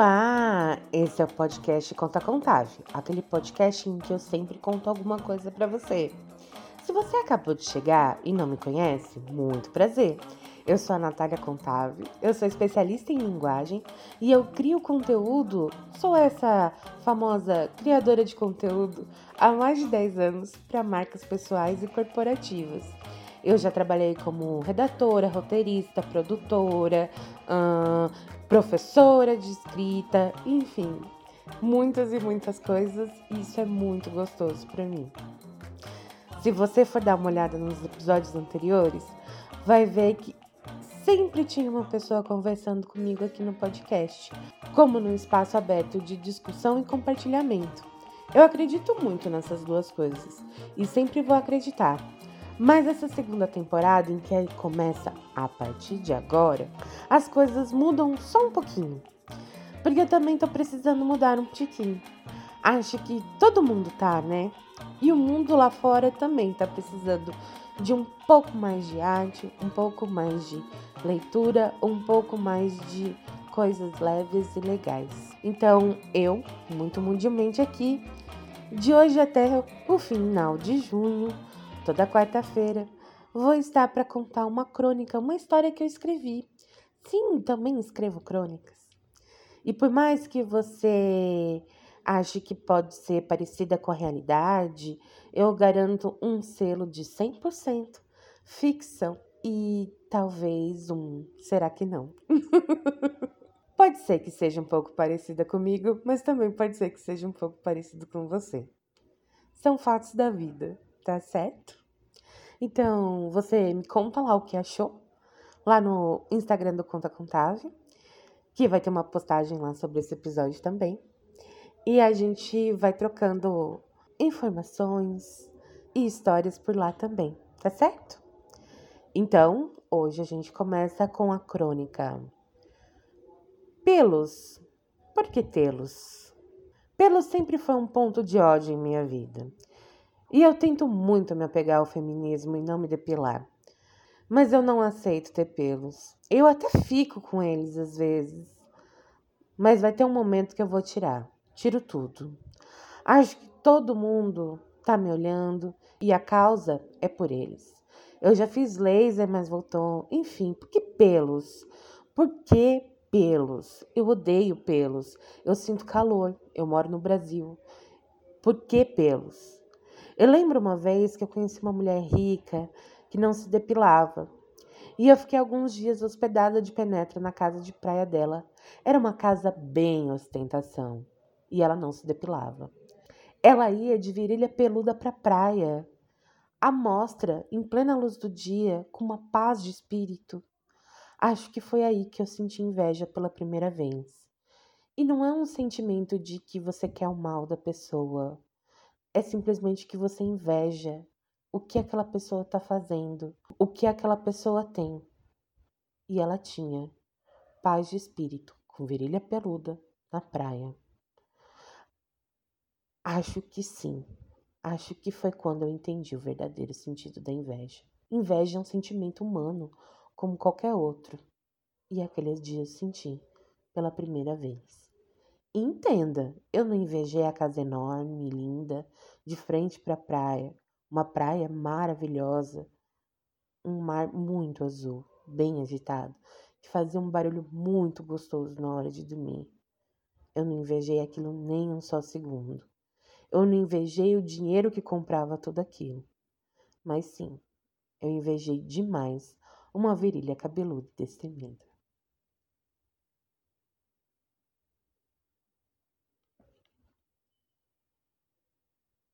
Olá! Esse é o podcast Conta Contave, aquele podcast em que eu sempre conto alguma coisa para você. Se você acabou de chegar e não me conhece, muito prazer. Eu sou a Natália Contave, eu sou especialista em linguagem e eu crio conteúdo, sou essa famosa criadora de conteúdo há mais de 10 anos para marcas pessoais e corporativas. Eu já trabalhei como redatora, roteirista, produtora, professora de escrita, enfim, muitas e muitas coisas. E isso é muito gostoso para mim. Se você for dar uma olhada nos episódios anteriores, vai ver que sempre tinha uma pessoa conversando comigo aqui no podcast, como num espaço aberto de discussão e compartilhamento. Eu acredito muito nessas duas coisas e sempre vou acreditar. Mas essa segunda temporada, em que começa a partir de agora, as coisas mudam só um pouquinho. Porque eu também tô precisando mudar um tiquinho. Acho que todo mundo tá, né? E o mundo lá fora também tá precisando de um pouco mais de arte, um pouco mais de leitura, um pouco mais de coisas leves e legais. Então, eu, muito humildemente aqui, de hoje até o final de junho, Toda quarta-feira vou estar para contar uma crônica, uma história que eu escrevi. Sim, também escrevo crônicas. E por mais que você ache que pode ser parecida com a realidade, eu garanto um selo de 100% ficção e talvez um será que não. pode ser que seja um pouco parecida comigo, mas também pode ser que seja um pouco parecido com você. São fatos da vida tá certo? Então, você me conta lá o que achou, lá no Instagram do Conta Contave, que vai ter uma postagem lá sobre esse episódio também. E a gente vai trocando informações e histórias por lá também, tá certo? Então, hoje a gente começa com a crônica Pelos. Por que tê-los? Pelos sempre foi um ponto de ódio em minha vida. E eu tento muito me apegar ao feminismo e não me depilar. Mas eu não aceito ter pelos. Eu até fico com eles às vezes. Mas vai ter um momento que eu vou tirar. Tiro tudo. Acho que todo mundo tá me olhando e a causa é por eles. Eu já fiz laser, mas voltou. Enfim, por que pelos? Por que pelos? Eu odeio pelos. Eu sinto calor. Eu moro no Brasil. Por que pelos? Eu lembro uma vez que eu conheci uma mulher rica que não se depilava. E eu fiquei alguns dias hospedada de penetra na casa de praia dela. Era uma casa bem ostentação. E ela não se depilava. Ela ia de virilha peluda para a praia, à mostra, em plena luz do dia, com uma paz de espírito. Acho que foi aí que eu senti inveja pela primeira vez. E não é um sentimento de que você quer o mal da pessoa, é simplesmente que você inveja o que aquela pessoa está fazendo, o que aquela pessoa tem. E ela tinha paz de espírito, com virilha peluda, na praia. Acho que sim. Acho que foi quando eu entendi o verdadeiro sentido da inveja. Inveja é um sentimento humano, como qualquer outro. E aqueles dias senti pela primeira vez. Entenda, eu não invejei a casa enorme, linda, de frente para a praia, uma praia maravilhosa, um mar muito azul, bem agitado, que fazia um barulho muito gostoso na hora de dormir. Eu não invejei aquilo nem um só segundo. Eu não invejei o dinheiro que comprava tudo aquilo. Mas sim, eu invejei demais uma virilha cabeluda e destemida.